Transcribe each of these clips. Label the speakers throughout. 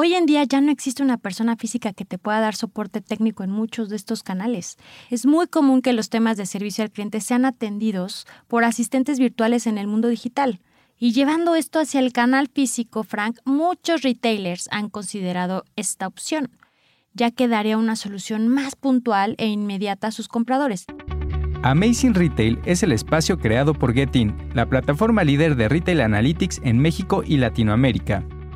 Speaker 1: Hoy en día ya no existe una persona física que te pueda dar soporte técnico en muchos de estos canales. Es muy común que los temas de servicio al cliente sean atendidos por asistentes virtuales en el mundo digital. Y llevando esto hacia el canal físico, Frank, muchos retailers han considerado esta opción, ya que daría una solución más puntual e inmediata a sus compradores.
Speaker 2: Amazing Retail es el espacio creado por Getin, la plataforma líder de Retail Analytics en México y Latinoamérica.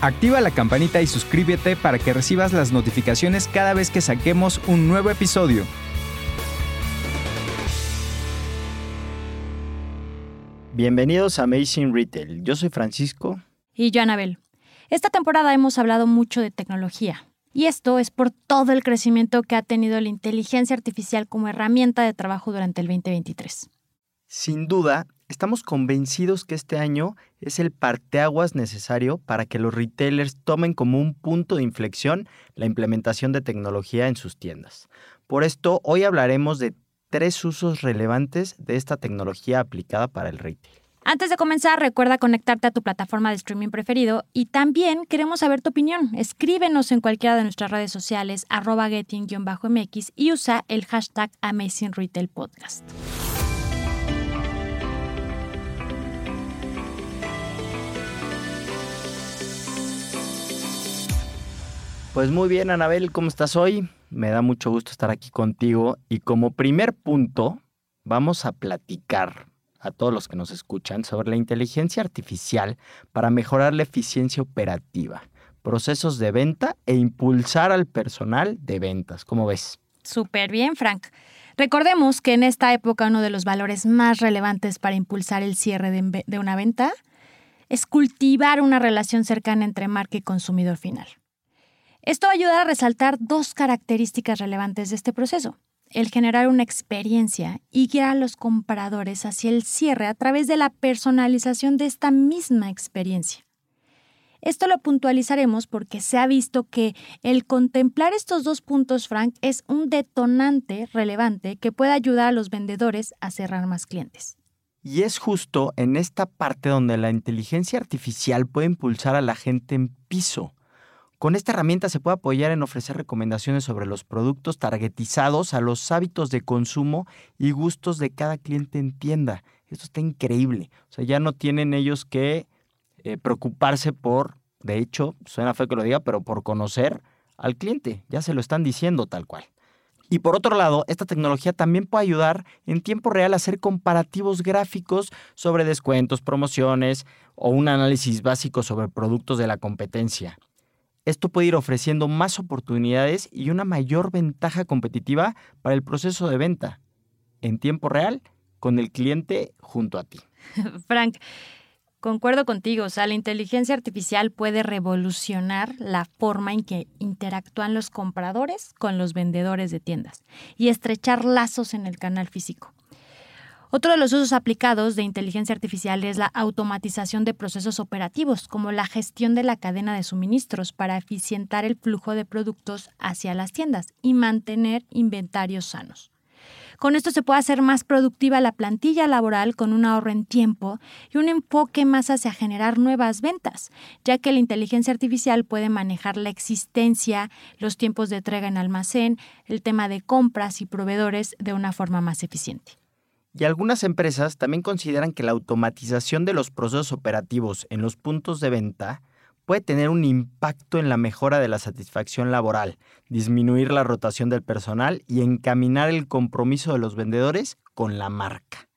Speaker 2: Activa la campanita y suscríbete para que recibas las notificaciones cada vez que saquemos un nuevo episodio.
Speaker 3: Bienvenidos a Amazing Retail. Yo soy Francisco.
Speaker 1: Y yo, Anabel. Esta temporada hemos hablado mucho de tecnología. Y esto es por todo el crecimiento que ha tenido la inteligencia artificial como herramienta de trabajo durante el 2023.
Speaker 3: Sin duda, estamos convencidos que este año es el parteaguas necesario para que los retailers tomen como un punto de inflexión la implementación de tecnología en sus tiendas. Por esto, hoy hablaremos de tres usos relevantes de esta tecnología aplicada para el retail.
Speaker 1: Antes de comenzar, recuerda conectarte a tu plataforma de streaming preferido y también queremos saber tu opinión. Escríbenos en cualquiera de nuestras redes sociales, arroba getting-mx y usa el hashtag Amazing Retail Podcast.
Speaker 3: Pues muy bien, Anabel, ¿cómo estás hoy? Me da mucho gusto estar aquí contigo y como primer punto vamos a platicar a todos los que nos escuchan sobre la inteligencia artificial para mejorar la eficiencia operativa, procesos de venta e impulsar al personal de ventas. ¿Cómo ves?
Speaker 1: Súper bien, Frank. Recordemos que en esta época uno de los valores más relevantes para impulsar el cierre de, de una venta es cultivar una relación cercana entre marca y consumidor final. Esto va a ayudar a resaltar dos características relevantes de este proceso. El generar una experiencia y guiar a los compradores hacia el cierre a través de la personalización de esta misma experiencia. Esto lo puntualizaremos porque se ha visto que el contemplar estos dos puntos, Frank, es un detonante relevante que puede ayudar a los vendedores a cerrar más clientes.
Speaker 3: Y es justo en esta parte donde la inteligencia artificial puede impulsar a la gente en piso con esta herramienta se puede apoyar en ofrecer recomendaciones sobre los productos targetizados a los hábitos de consumo y gustos de cada cliente en tienda. Esto está increíble. O sea, ya no tienen ellos que eh, preocuparse por, de hecho, suena feo que lo diga, pero por conocer al cliente. Ya se lo están diciendo tal cual. Y por otro lado, esta tecnología también puede ayudar en tiempo real a hacer comparativos gráficos sobre descuentos, promociones o un análisis básico sobre productos de la competencia. Esto puede ir ofreciendo más oportunidades y una mayor ventaja competitiva para el proceso de venta en tiempo real con el cliente junto a ti.
Speaker 1: Frank, concuerdo contigo, o sea, la inteligencia artificial puede revolucionar la forma en que interactúan los compradores con los vendedores de tiendas y estrechar lazos en el canal físico. Otro de los usos aplicados de inteligencia artificial es la automatización de procesos operativos, como la gestión de la cadena de suministros para eficientar el flujo de productos hacia las tiendas y mantener inventarios sanos. Con esto se puede hacer más productiva la plantilla laboral con un ahorro en tiempo y un enfoque más hacia generar nuevas ventas, ya que la inteligencia artificial puede manejar la existencia, los tiempos de entrega en almacén, el tema de compras y proveedores de una forma más eficiente.
Speaker 3: Y algunas empresas también consideran que la automatización de los procesos operativos en los puntos de venta puede tener un impacto en la mejora de la satisfacción laboral, disminuir la rotación del personal y encaminar el compromiso de los vendedores con la marca.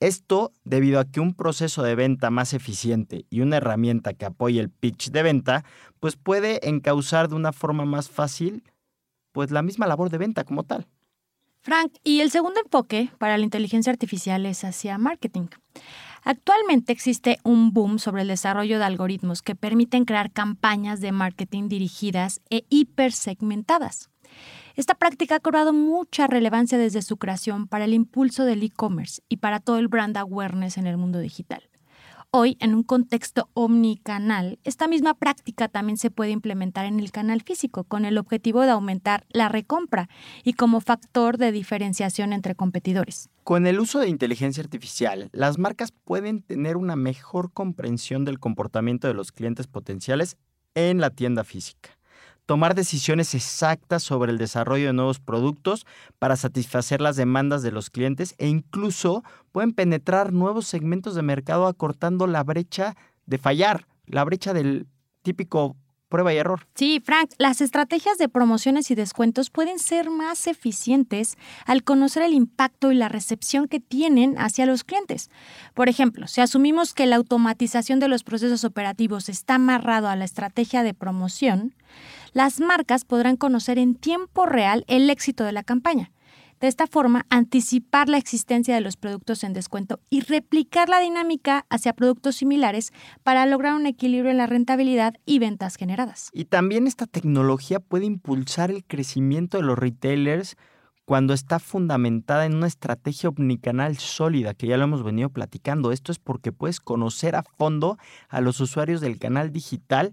Speaker 3: Esto debido a que un proceso de venta más eficiente y una herramienta que apoye el pitch de venta, pues puede encauzar de una forma más fácil pues la misma labor de venta como tal.
Speaker 1: Frank, y el segundo enfoque para la inteligencia artificial es hacia marketing. Actualmente existe un boom sobre el desarrollo de algoritmos que permiten crear campañas de marketing dirigidas e hipersegmentadas. Esta práctica ha cobrado mucha relevancia desde su creación para el impulso del e-commerce y para todo el brand awareness en el mundo digital. Hoy, en un contexto omnicanal, esta misma práctica también se puede implementar en el canal físico con el objetivo de aumentar la recompra y como factor de diferenciación entre competidores.
Speaker 3: Con el uso de inteligencia artificial, las marcas pueden tener una mejor comprensión del comportamiento de los clientes potenciales en la tienda física tomar decisiones exactas sobre el desarrollo de nuevos productos para satisfacer las demandas de los clientes e incluso pueden penetrar nuevos segmentos de mercado acortando la brecha de fallar, la brecha del típico prueba y error.
Speaker 1: Sí, Frank, las estrategias de promociones y descuentos pueden ser más eficientes al conocer el impacto y la recepción que tienen hacia los clientes. Por ejemplo, si asumimos que la automatización de los procesos operativos está amarrado a la estrategia de promoción, las marcas podrán conocer en tiempo real el éxito de la campaña. De esta forma, anticipar la existencia de los productos en descuento y replicar la dinámica hacia productos similares para lograr un equilibrio en la rentabilidad y ventas generadas.
Speaker 3: Y también esta tecnología puede impulsar el crecimiento de los retailers cuando está fundamentada en una estrategia omnicanal sólida, que ya lo hemos venido platicando. Esto es porque puedes conocer a fondo a los usuarios del canal digital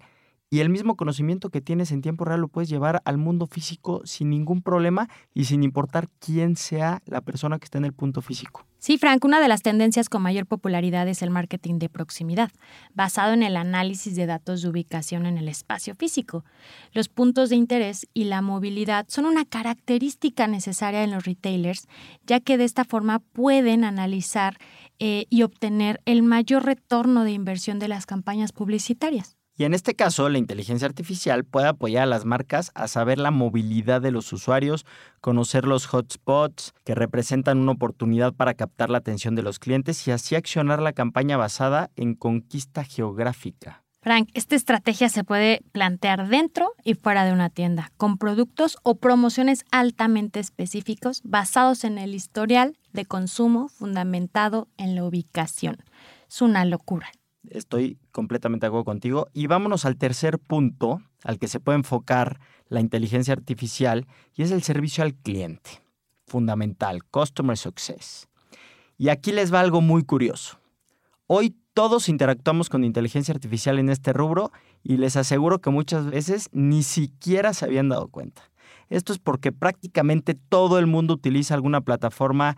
Speaker 3: y el mismo conocimiento que tienes en tiempo real lo puedes llevar al mundo físico sin ningún problema y sin importar quién sea la persona que está en el punto físico.
Speaker 1: Sí, Frank, una de las tendencias con mayor popularidad es el marketing de proximidad, basado en el análisis de datos de ubicación en el espacio físico. Los puntos de interés y la movilidad son una característica necesaria en los retailers, ya que de esta forma pueden analizar eh, y obtener el mayor retorno de inversión de las campañas publicitarias.
Speaker 3: Y en este caso, la inteligencia artificial puede apoyar a las marcas a saber la movilidad de los usuarios, conocer los hotspots que representan una oportunidad para captar la atención de los clientes y así accionar la campaña basada en conquista geográfica.
Speaker 1: Frank, esta estrategia se puede plantear dentro y fuera de una tienda, con productos o promociones altamente específicos basados en el historial de consumo fundamentado en la ubicación. Es una locura.
Speaker 3: Estoy completamente de acuerdo contigo. Y vámonos al tercer punto al que se puede enfocar la inteligencia artificial y es el servicio al cliente. Fundamental, Customer Success. Y aquí les va algo muy curioso. Hoy todos interactuamos con inteligencia artificial en este rubro y les aseguro que muchas veces ni siquiera se habían dado cuenta. Esto es porque prácticamente todo el mundo utiliza alguna plataforma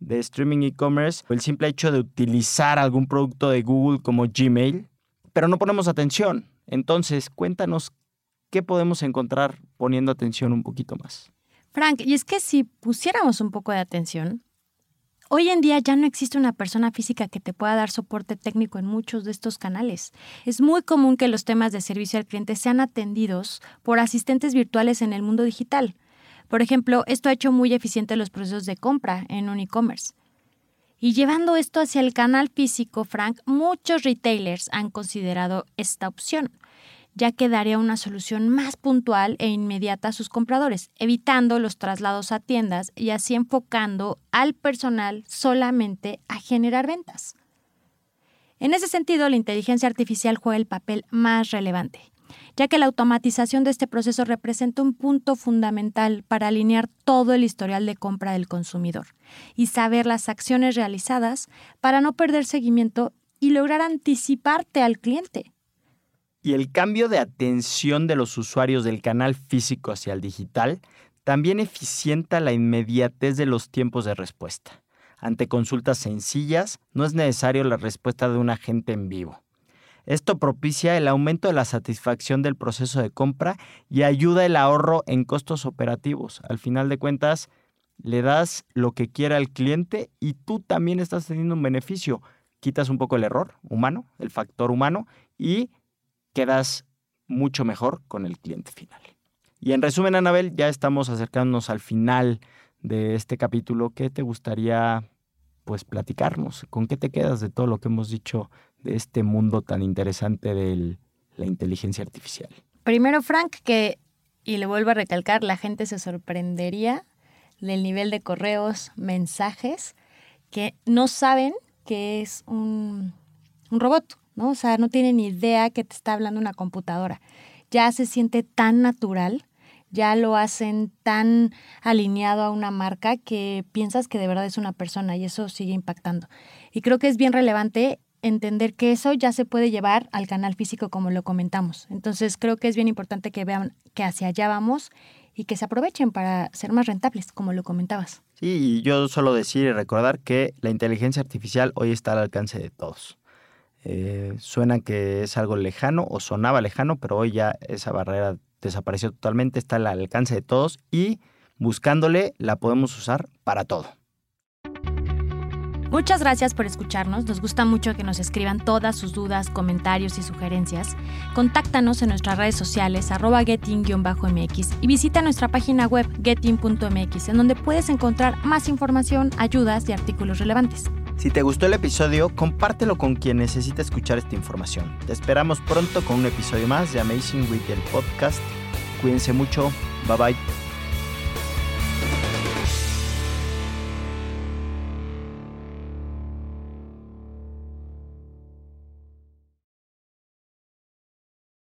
Speaker 3: de streaming e-commerce, el simple hecho de utilizar algún producto de Google como Gmail, pero no ponemos atención. Entonces, cuéntanos qué podemos encontrar poniendo atención un poquito más.
Speaker 1: Frank, y es que si pusiéramos un poco de atención, hoy en día ya no existe una persona física que te pueda dar soporte técnico en muchos de estos canales. Es muy común que los temas de servicio al cliente sean atendidos por asistentes virtuales en el mundo digital. Por ejemplo, esto ha hecho muy eficiente los procesos de compra en un e-commerce. Y llevando esto hacia el canal físico, Frank, muchos retailers han considerado esta opción, ya que daría una solución más puntual e inmediata a sus compradores, evitando los traslados a tiendas y así enfocando al personal solamente a generar ventas. En ese sentido, la inteligencia artificial juega el papel más relevante, ya que la automatización de este proceso representa un punto fundamental para alinear todo el historial de compra del consumidor y saber las acciones realizadas para no perder seguimiento y lograr anticiparte al cliente.
Speaker 3: Y el cambio de atención de los usuarios del canal físico hacia el digital también eficienta la inmediatez de los tiempos de respuesta. Ante consultas sencillas, no es necesario la respuesta de un agente en vivo. Esto propicia el aumento de la satisfacción del proceso de compra y ayuda el ahorro en costos operativos. Al final de cuentas, le das lo que quiera al cliente y tú también estás teniendo un beneficio. Quitas un poco el error humano, el factor humano, y quedas mucho mejor con el cliente final. Y en resumen, Anabel, ya estamos acercándonos al final de este capítulo. ¿Qué te gustaría pues platicarnos? ¿Con qué te quedas de todo lo que hemos dicho de este mundo tan interesante de la inteligencia artificial?
Speaker 1: Primero, Frank, que, y le vuelvo a recalcar, la gente se sorprendería del nivel de correos, mensajes, que no saben que es un, un robot, ¿no? O sea, no tiene ni idea que te está hablando una computadora. Ya se siente tan natural, ya lo hacen tan alineado a una marca que piensas que de verdad es una persona y eso sigue impactando. Y creo que es bien relevante entender que eso ya se puede llevar al canal físico como lo comentamos. Entonces creo que es bien importante que vean que hacia allá vamos y que se aprovechen para ser más rentables, como lo comentabas.
Speaker 3: Sí, yo solo decir y recordar que la inteligencia artificial hoy está al alcance de todos. Eh, suena que es algo lejano o sonaba lejano, pero hoy ya esa barrera desapareció totalmente, está al alcance de todos y buscándole la podemos usar para todo.
Speaker 1: Muchas gracias por escucharnos. Nos gusta mucho que nos escriban todas sus dudas, comentarios y sugerencias. Contáctanos en nuestras redes sociales arroba getting-mx y visita nuestra página web getting.mx en donde puedes encontrar más información, ayudas y artículos relevantes.
Speaker 3: Si te gustó el episodio, compártelo con quien necesita escuchar esta información. Te esperamos pronto con un episodio más de Amazing Retail Podcast. Cuídense mucho. Bye bye.